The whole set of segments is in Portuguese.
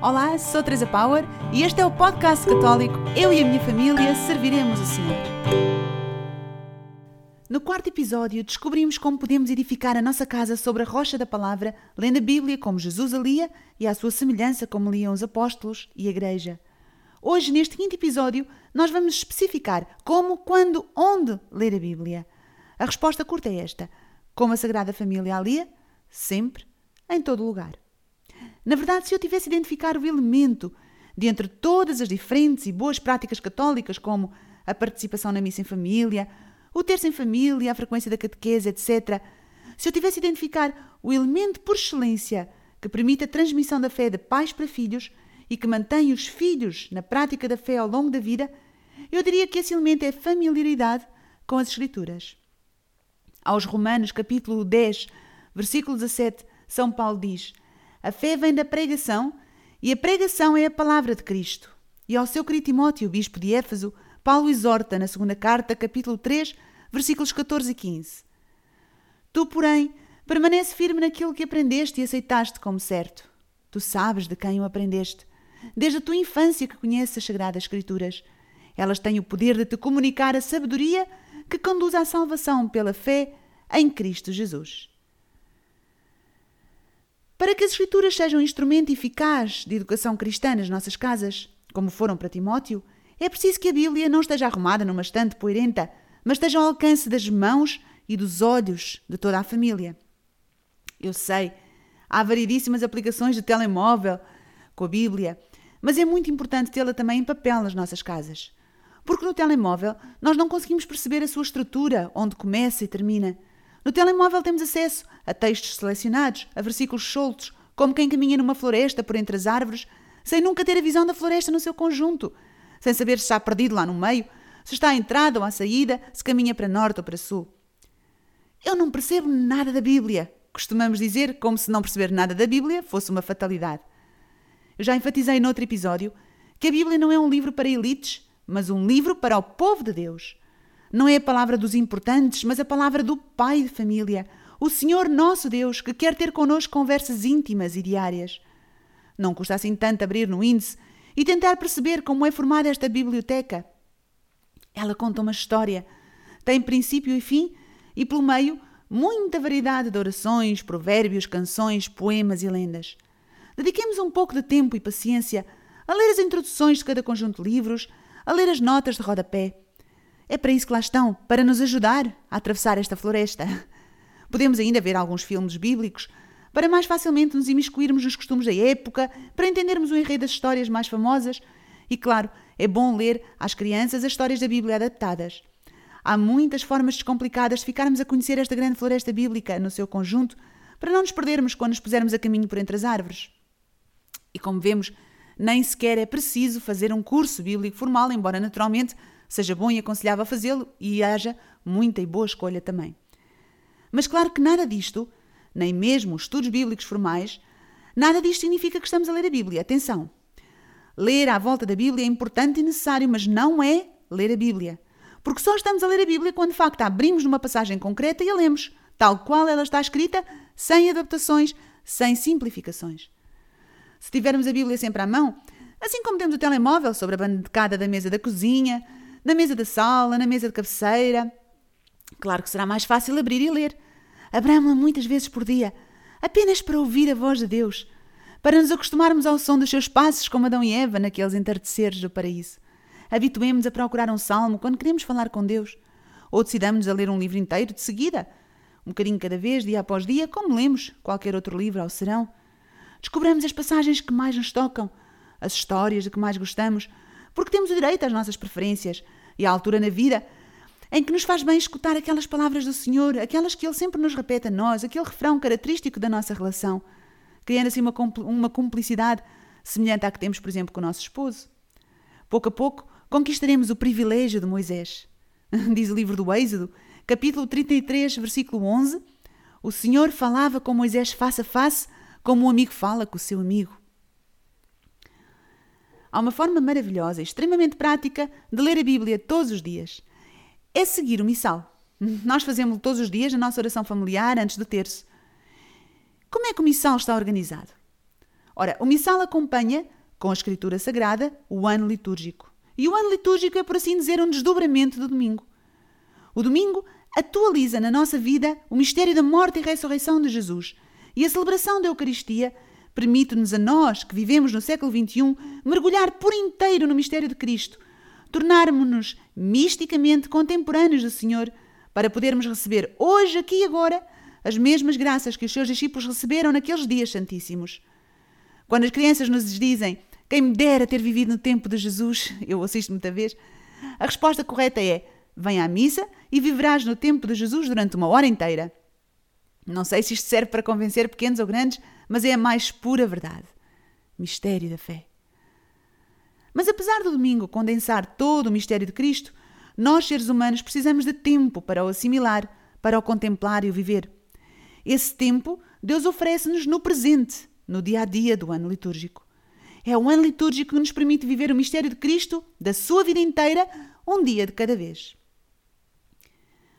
Olá, sou Teresa Power e este é o podcast católico Eu e a minha família serviremos o Senhor. No quarto episódio, descobrimos como podemos edificar a nossa casa sobre a rocha da palavra, lendo a Bíblia como Jesus a lia e à sua semelhança como liam os apóstolos e a igreja. Hoje, neste quinto episódio, nós vamos especificar como, quando, onde ler a Bíblia. A resposta curta é esta: como a Sagrada Família a lia, sempre, em todo lugar. Na verdade, se eu tivesse identificar o elemento de entre todas as diferentes e boas práticas católicas, como a participação na missa em família, o terço em família, a frequência da catequese, etc., se eu tivesse identificar o elemento por excelência que permite a transmissão da fé de pais para filhos e que mantém os filhos na prática da fé ao longo da vida, eu diria que esse elemento é a familiaridade com as Escrituras. Aos Romanos, capítulo 10, versículo 17, São Paulo diz: a fé vem da pregação e a pregação é a palavra de Cristo. E ao seu querido Timóteo, bispo de Éfeso, Paulo exorta na segunda carta, capítulo 3, versículos 14 e 15. Tu, porém, permanece firme naquilo que aprendeste e aceitaste como certo. Tu sabes de quem o aprendeste. Desde a tua infância que conheces as Sagradas Escrituras. Elas têm o poder de te comunicar a sabedoria que conduz à salvação pela fé em Cristo Jesus. Para que as Escrituras sejam um instrumento eficaz de educação cristã nas nossas casas, como foram para Timóteo, é preciso que a Bíblia não esteja arrumada numa estante poeirenta, mas esteja ao alcance das mãos e dos olhos de toda a família. Eu sei, há variedíssimas aplicações de telemóvel com a Bíblia, mas é muito importante tê-la também em papel nas nossas casas. Porque no telemóvel nós não conseguimos perceber a sua estrutura, onde começa e termina. No telemóvel temos acesso a textos selecionados, a versículos soltos, como quem caminha numa floresta por entre as árvores, sem nunca ter a visão da floresta no seu conjunto, sem saber se está perdido lá no meio, se está à entrada ou à saída, se caminha para norte ou para sul. Eu não percebo nada da Bíblia. Costumamos dizer como se não perceber nada da Bíblia fosse uma fatalidade. Eu já enfatizei noutro episódio que a Bíblia não é um livro para elites, mas um livro para o povo de Deus. Não é a palavra dos importantes, mas a palavra do pai de família, o Senhor nosso Deus, que quer ter connosco conversas íntimas e diárias. Não custa assim tanto abrir no índice e tentar perceber como é formada esta biblioteca. Ela conta uma história, tem princípio e fim, e pelo meio muita variedade de orações, provérbios, canções, poemas e lendas. Dediquemos um pouco de tempo e paciência a ler as introduções de cada conjunto de livros, a ler as notas de rodapé é para isso que lá estão, para nos ajudar a atravessar esta floresta. Podemos ainda ver alguns filmes bíblicos para mais facilmente nos imiscuirmos nos costumes da época, para entendermos o enredo das histórias mais famosas. E claro, é bom ler às crianças as histórias da Bíblia adaptadas. Há muitas formas descomplicadas de ficarmos a conhecer esta grande floresta bíblica no seu conjunto, para não nos perdermos quando nos pusermos a caminho por entre as árvores. E como vemos, nem sequer é preciso fazer um curso bíblico formal, embora naturalmente seja bom e aconselhável fazê-lo e haja muita e boa escolha também. Mas claro que nada disto, nem mesmo os estudos bíblicos formais, nada disto significa que estamos a ler a Bíblia. Atenção! Ler à volta da Bíblia é importante e necessário, mas não é ler a Bíblia. Porque só estamos a ler a Bíblia quando de facto abrimos numa passagem concreta e a lemos, tal qual ela está escrita, sem adaptações, sem simplificações. Se tivermos a Bíblia sempre à mão, assim como temos o telemóvel sobre a bancada da mesa da cozinha, na mesa da sala, na mesa de cabeceira. Claro que será mais fácil abrir e ler. Abramos-la muitas vezes por dia, apenas para ouvir a voz de Deus, para nos acostumarmos ao som dos seus passos como Adão e Eva naqueles entardeceres do paraíso. Habituemos-nos a procurar um salmo quando queremos falar com Deus, ou decidamos a ler um livro inteiro de seguida, um bocadinho cada vez, dia após dia, como lemos qualquer outro livro ao serão. Descobramos as passagens que mais nos tocam, as histórias de que mais gostamos, porque temos o direito às nossas preferências, e à altura na vida em que nos faz bem escutar aquelas palavras do Senhor, aquelas que Ele sempre nos repete a nós, aquele refrão característico da nossa relação, criando assim uma, uma cumplicidade semelhante à que temos, por exemplo, com o nosso esposo. Pouco a pouco conquistaremos o privilégio de Moisés. Diz o livro do Êxodo, capítulo 33, versículo 11: O Senhor falava com Moisés face a face, como um amigo fala com o seu amigo. Há uma forma maravilhosa e extremamente prática de ler a Bíblia todos os dias. É seguir o missal. Nós fazemos todos os dias a nossa oração familiar antes do terço. Como é que o missal está organizado? Ora, o missal acompanha, com a Escritura Sagrada, o ano litúrgico. E o ano litúrgico é, por assim dizer, um desdobramento do domingo. O domingo atualiza na nossa vida o mistério da morte e ressurreição de Jesus. E a celebração da Eucaristia permite-nos a nós, que vivemos no século XXI, mergulhar por inteiro no mistério de Cristo, tornarmos-nos misticamente contemporâneos do Senhor, para podermos receber hoje, aqui e agora, as mesmas graças que os seus discípulos receberam naqueles dias santíssimos. Quando as crianças nos dizem quem me dera ter vivido no tempo de Jesus, eu assisto muita vez, a resposta correta é vem à missa e viverás no tempo de Jesus durante uma hora inteira. Não sei se isto serve para convencer pequenos ou grandes, mas é a mais pura verdade. Mistério da fé. Mas apesar do domingo condensar todo o mistério de Cristo, nós, seres humanos, precisamos de tempo para o assimilar, para o contemplar e o viver. Esse tempo Deus oferece-nos no presente, no dia a dia do ano litúrgico. É o ano litúrgico que nos permite viver o mistério de Cristo, da sua vida inteira, um dia de cada vez.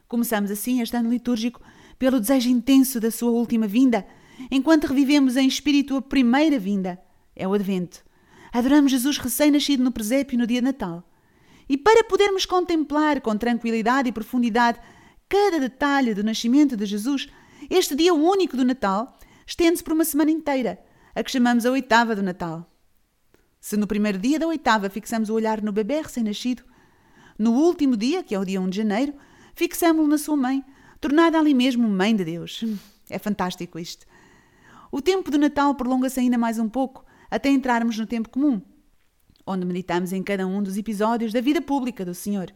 Começamos assim este ano litúrgico pelo desejo intenso da sua última vinda, enquanto revivemos em espírito a primeira vinda, é o Advento. Adoramos Jesus recém-nascido no presépio no dia de Natal. E para podermos contemplar com tranquilidade e profundidade cada detalhe do nascimento de Jesus, este dia único do Natal estende-se por uma semana inteira, a que chamamos a oitava do Natal. Se no primeiro dia da oitava fixamos o olhar no bebê recém-nascido, no último dia, que é o dia 1 de janeiro, fixamos-lo na sua mãe, tornada ali mesmo mãe de Deus. É fantástico isto. O tempo do Natal prolonga-se ainda mais um pouco, até entrarmos no tempo comum, onde meditamos em cada um dos episódios da vida pública do Senhor.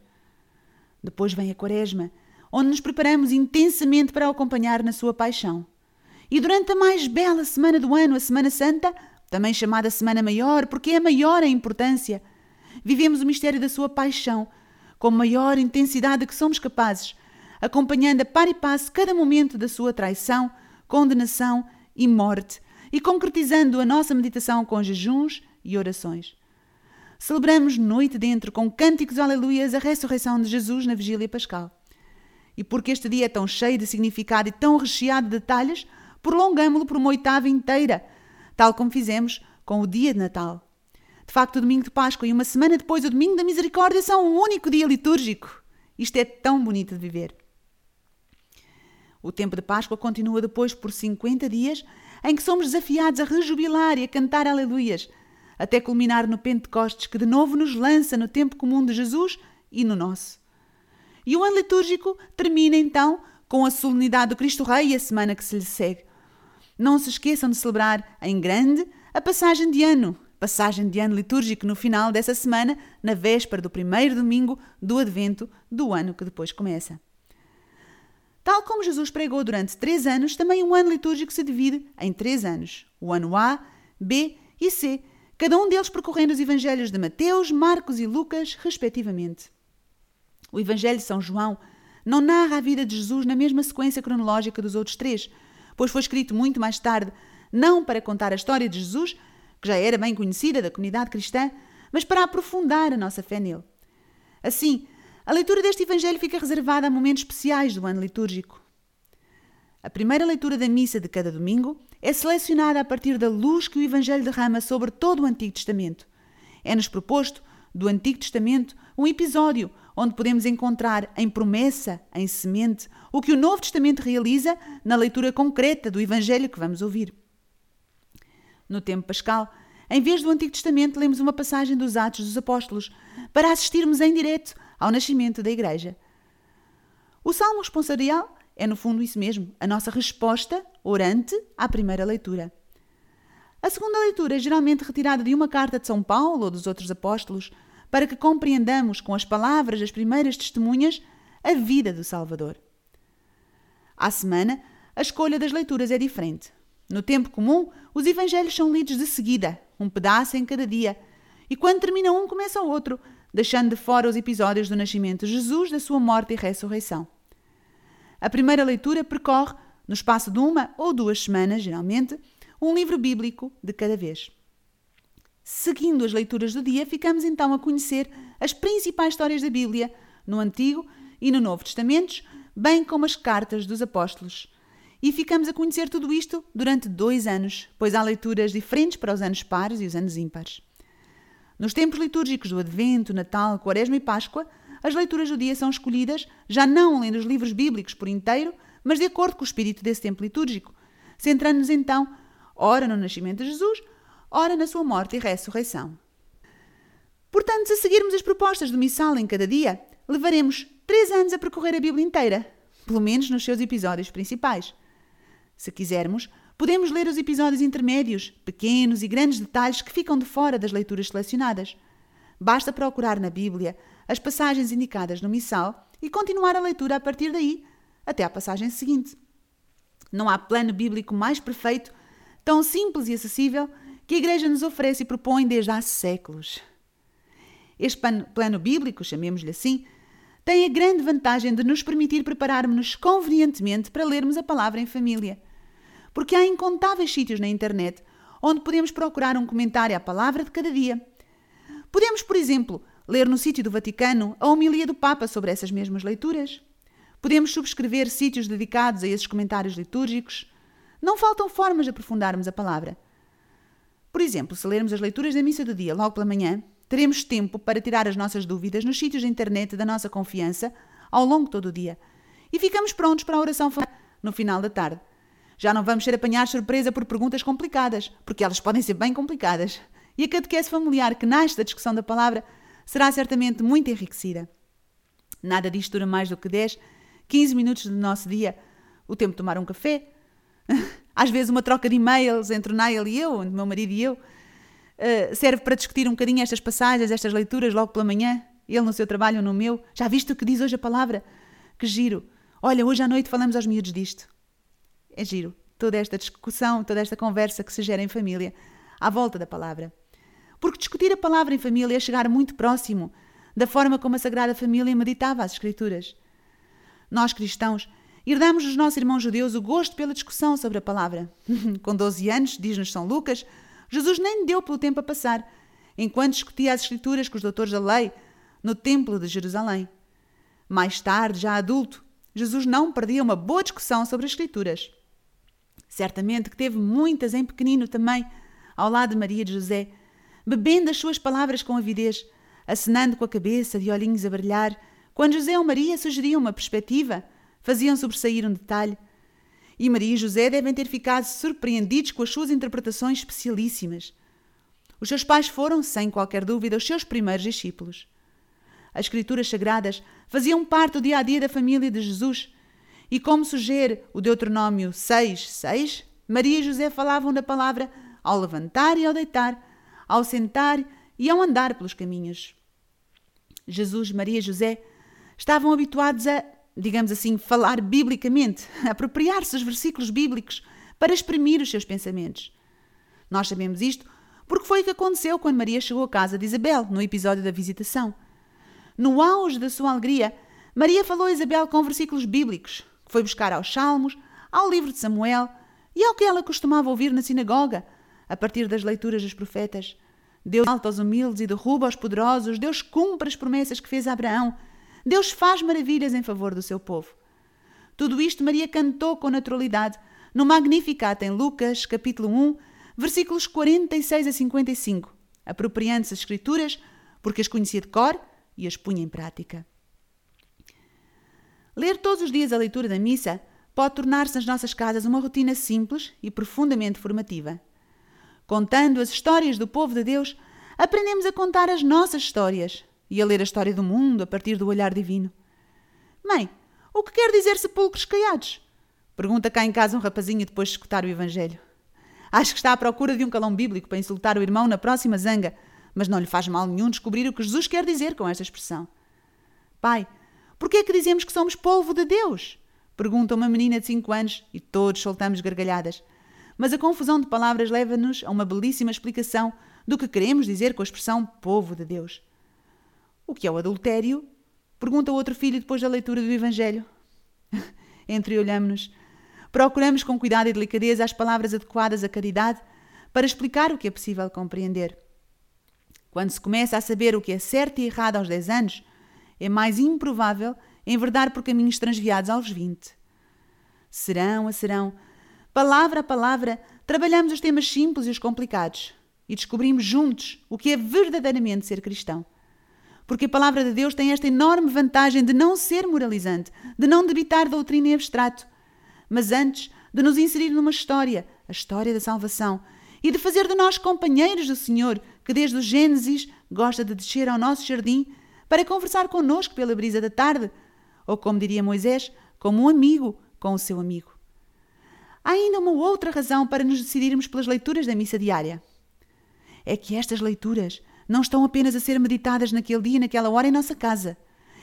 Depois vem a Quaresma, onde nos preparamos intensamente para acompanhar na sua paixão. E durante a mais bela semana do ano, a Semana Santa, também chamada Semana Maior, porque é maior a importância, vivemos o mistério da sua paixão, com maior intensidade que somos capazes, acompanhando a par e passo cada momento da sua traição, condenação e morte, e concretizando a nossa meditação com jejuns e orações. Celebramos noite dentro com cânticos aleluias a ressurreição de Jesus na vigília pascal. E porque este dia é tão cheio de significado e tão recheado de detalhes, prolongamo-lo por uma oitava inteira, tal como fizemos com o dia de Natal. De facto, o domingo de Páscoa e uma semana depois o domingo da Misericórdia são um único dia litúrgico. Isto é tão bonito de viver. O tempo de Páscoa continua depois por 50 dias, em que somos desafiados a rejubilar e a cantar aleluias, até culminar no Pentecostes, que de novo nos lança no tempo comum de Jesus e no nosso. E o ano litúrgico termina então com a solenidade do Cristo Rei e a semana que se lhe segue. Não se esqueçam de celebrar em grande a passagem de ano, passagem de ano litúrgico no final dessa semana, na véspera do primeiro domingo do Advento do ano que depois começa. Tal como Jesus pregou durante três anos, também o ano litúrgico se divide em três anos: o ano A, B e C, cada um deles percorrendo os evangelhos de Mateus, Marcos e Lucas, respectivamente. O Evangelho de São João não narra a vida de Jesus na mesma sequência cronológica dos outros três, pois foi escrito muito mais tarde, não para contar a história de Jesus, que já era bem conhecida da comunidade cristã, mas para aprofundar a nossa fé nele. Assim, a leitura deste Evangelho fica reservada a momentos especiais do ano litúrgico. A primeira leitura da missa de cada domingo é selecionada a partir da luz que o Evangelho derrama sobre todo o Antigo Testamento. É-nos proposto, do Antigo Testamento, um episódio onde podemos encontrar em promessa, em semente, o que o Novo Testamento realiza na leitura concreta do Evangelho que vamos ouvir. No tempo pascal, em vez do Antigo Testamento, lemos uma passagem dos Atos dos Apóstolos para assistirmos em direto ao nascimento da Igreja. O Salmo responsorial é, no fundo, isso mesmo, a nossa resposta orante à primeira leitura. A segunda leitura é geralmente retirada de uma carta de São Paulo ou dos outros apóstolos, para que compreendamos com as palavras das primeiras testemunhas a vida do Salvador. À semana, a escolha das leituras é diferente. No tempo comum, os evangelhos são lidos de seguida, um pedaço em cada dia, e quando termina um, começa o outro, deixando de fora os episódios do nascimento de Jesus, da sua morte e ressurreição. A primeira leitura percorre, no espaço de uma ou duas semanas, geralmente, um livro bíblico de cada vez. Seguindo as leituras do dia, ficamos então a conhecer as principais histórias da Bíblia, no Antigo e no Novo Testamentos, bem como as cartas dos apóstolos, e ficamos a conhecer tudo isto durante dois anos, pois há leituras diferentes para os anos pares e os anos ímpares. Nos tempos litúrgicos do Advento, Natal, Quaresma e Páscoa, as leituras do dia são escolhidas já não lendo os livros bíblicos por inteiro, mas de acordo com o espírito desse tempo litúrgico, centrando-nos então, ora no nascimento de Jesus, ora na sua morte e ressurreição. Portanto, se seguirmos as propostas do missal em cada dia, levaremos três anos a percorrer a Bíblia inteira, pelo menos nos seus episódios principais. Se quisermos, podemos ler os episódios intermédios, pequenos e grandes detalhes que ficam de fora das leituras selecionadas. Basta procurar na Bíblia as passagens indicadas no missal e continuar a leitura a partir daí até à passagem seguinte. Não há plano bíblico mais perfeito, tão simples e acessível, que a Igreja nos oferece e propõe desde há séculos. Este plano bíblico, chamemos-lhe assim, tem a grande vantagem de nos permitir prepararmos-nos convenientemente para lermos a palavra em família. Porque há incontáveis sítios na internet onde podemos procurar um comentário à palavra de cada dia. Podemos, por exemplo, ler no sítio do Vaticano a homilia do Papa sobre essas mesmas leituras. Podemos subscrever sítios dedicados a esses comentários litúrgicos. Não faltam formas de aprofundarmos a palavra. Por exemplo, se lermos as leituras da missa do dia logo pela manhã, teremos tempo para tirar as nossas dúvidas nos sítios da internet da nossa confiança ao longo de todo o dia. E ficamos prontos para a oração no final da tarde. Já não vamos ser apanhados surpresa por perguntas complicadas, porque elas podem ser bem complicadas. E a catequese familiar que nasce da discussão da palavra será certamente muito enriquecida. Nada disto dura mais do que 10 15 minutos do nosso dia, o tempo de tomar um café, às vezes uma troca de e-mails entre o Niall e eu, entre o meu marido e eu, uh, serve para discutir um bocadinho estas passagens, estas leituras logo pela manhã, ele no seu trabalho, no meu. Já viste o que diz hoje a palavra? Que giro! Olha, hoje à noite falamos aos miúdos disto. É giro. Toda esta discussão, toda esta conversa que se gera em família, à volta da palavra. Porque discutir a palavra em família é chegar muito próximo da forma como a Sagrada Família meditava as Escrituras. Nós, cristãos, herdamos dos nossos irmãos judeus o gosto pela discussão sobre a palavra. Com 12 anos, diz-nos São Lucas, Jesus nem deu pelo tempo a passar, enquanto discutia as Escrituras com os doutores da lei no Templo de Jerusalém. Mais tarde, já adulto, Jesus não perdia uma boa discussão sobre as Escrituras. Certamente que teve muitas em pequenino também, ao lado de Maria de José, bebendo as suas palavras com avidez, acenando com a cabeça de olhinhos a brilhar, quando José ou Maria sugeriam uma perspectiva, faziam sobressair um detalhe. E Maria e José devem ter ficado surpreendidos com as suas interpretações especialíssimas. Os seus pais foram, sem qualquer dúvida, os seus primeiros discípulos. As Escrituras Sagradas faziam parte do dia a dia da família de Jesus. E como sugere o Deuteronômio 6, 6, Maria e José falavam da palavra ao levantar e ao deitar, ao sentar e ao andar pelos caminhos. Jesus, Maria e José estavam habituados a, digamos assim, falar biblicamente, apropriar-se dos versículos bíblicos para exprimir os seus pensamentos. Nós sabemos isto porque foi o que aconteceu quando Maria chegou à casa de Isabel, no episódio da visitação. No auge da sua alegria, Maria falou a Isabel com versículos bíblicos, foi buscar aos Salmos, ao livro de Samuel e ao que ela costumava ouvir na sinagoga, a partir das leituras dos profetas. Deus alta aos humildes e derruba aos poderosos, Deus cumpre as promessas que fez a Abraão Deus faz maravilhas em favor do seu povo. Tudo isto Maria cantou com naturalidade no Magnificat em Lucas, capítulo 1, versículos 46 a 55, apropriando-se as Escrituras porque as conhecia de cor e as punha em prática. Ler todos os dias a leitura da missa pode tornar-se nas nossas casas uma rotina simples e profundamente formativa. Contando as histórias do povo de Deus, aprendemos a contar as nossas histórias, e a ler a história do mundo a partir do olhar divino. Mãe, o que quer dizer sepulcros caiados? Pergunta cá em casa um rapazinho depois de escutar o Evangelho. Acho que está à procura de um calão bíblico para insultar o irmão na próxima zanga, mas não lhe faz mal nenhum descobrir o que Jesus quer dizer com esta expressão. Pai, por que é que dizemos que somos polvo de Deus? Pergunta uma menina de cinco anos e todos soltamos gargalhadas. Mas a confusão de palavras leva-nos a uma belíssima explicação do que queremos dizer com a expressão povo de Deus. O que é o adultério? Pergunta outro filho depois da leitura do Evangelho. Entreolhamos-nos. Procuramos com cuidado e delicadeza as palavras adequadas à caridade para explicar o que é possível compreender. Quando se começa a saber o que é certo e errado aos 10 anos, é mais improvável enverdar por caminhos transviados aos 20. serão a serão, palavra a palavra, trabalhamos os temas simples e os complicados e descobrimos juntos o que é verdadeiramente ser cristão. Porque a palavra de Deus tem esta enorme vantagem de não ser moralizante, de não debitar doutrina em abstrato, mas antes de nos inserir numa história, a história da salvação, e de fazer de nós companheiros do Senhor, que desde o Gênesis gosta de descer ao nosso jardim para conversar conosco pela brisa da tarde, ou como diria Moisés, como um amigo com o seu amigo. Há ainda uma outra razão para nos decidirmos pelas leituras da missa diária. É que estas leituras não estão apenas a ser meditadas naquele dia e naquela hora em nossa casa.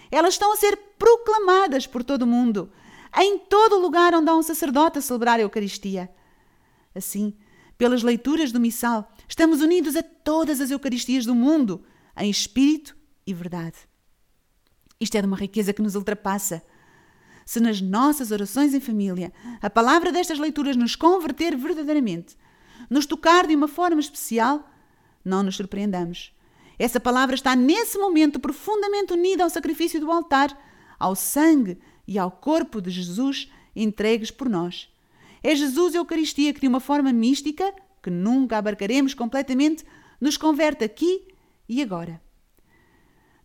Elas estão a ser proclamadas por todo o mundo, em todo lugar onde há um sacerdote a celebrar a Eucaristia. Assim, pelas leituras do missal, estamos unidos a todas as Eucaristias do mundo, em espírito e verdade. Isto é de uma riqueza que nos ultrapassa. Se nas nossas orações em família a palavra destas leituras nos converter verdadeiramente, nos tocar de uma forma especial, não nos surpreendamos. Essa palavra está nesse momento profundamente unida ao sacrifício do altar, ao sangue e ao corpo de Jesus entregues por nós. É Jesus a Eucaristia que, de uma forma mística, que nunca abarcaremos completamente, nos converte aqui e agora.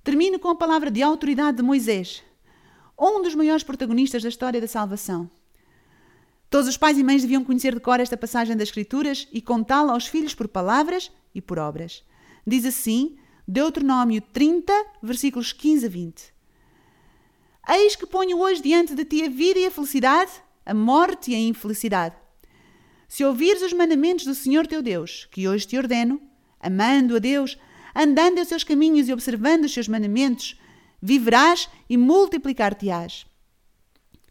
Termino com a palavra de autoridade de Moisés, um dos maiores protagonistas da história da salvação. Todos os pais e mães deviam conhecer de cor esta passagem das Escrituras e contá-la aos filhos por palavras e por obras. Diz assim, Deuteronômio 30, versículos 15 a 20. Eis que ponho hoje diante de ti a vida e a felicidade, a morte e a infelicidade. Se ouvires os mandamentos do Senhor teu Deus, que hoje te ordeno, amando a Deus, andando em seus caminhos e observando os seus mandamentos, viverás e multiplicar-te-ás.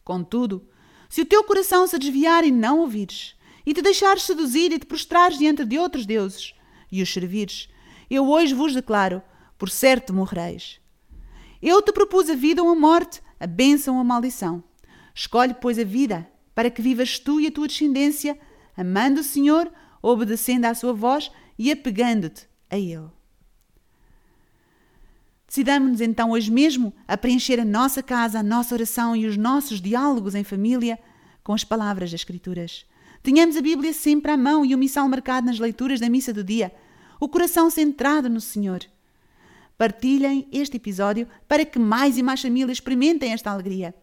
Contudo, se o teu coração se desviar e não ouvires, e te deixares seduzir e te prostrares diante de outros deuses, e os servires, eu hoje vos declaro: por certo morrereis. Eu te propus a vida ou a morte, a bênção ou a maldição. Escolhe, pois, a vida, para que vivas tu e a tua descendência, amando o Senhor, obedecendo à sua voz e apegando-te a Ele. Decidamos-nos então hoje mesmo a preencher a nossa casa, a nossa oração e os nossos diálogos em família com as palavras das Escrituras. Tenhamos a Bíblia sempre à mão e o missal marcado nas leituras da missa do dia, o coração centrado no Senhor. Partilhem este episódio para que mais e mais famílias experimentem esta alegria.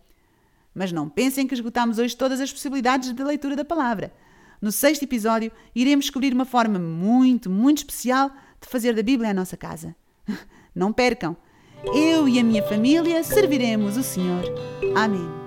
Mas não pensem que esgotamos hoje todas as possibilidades de leitura da palavra. No sexto episódio, iremos descobrir uma forma muito, muito especial de fazer da Bíblia a nossa casa. Não percam! Eu e a minha família serviremos o Senhor. Amém.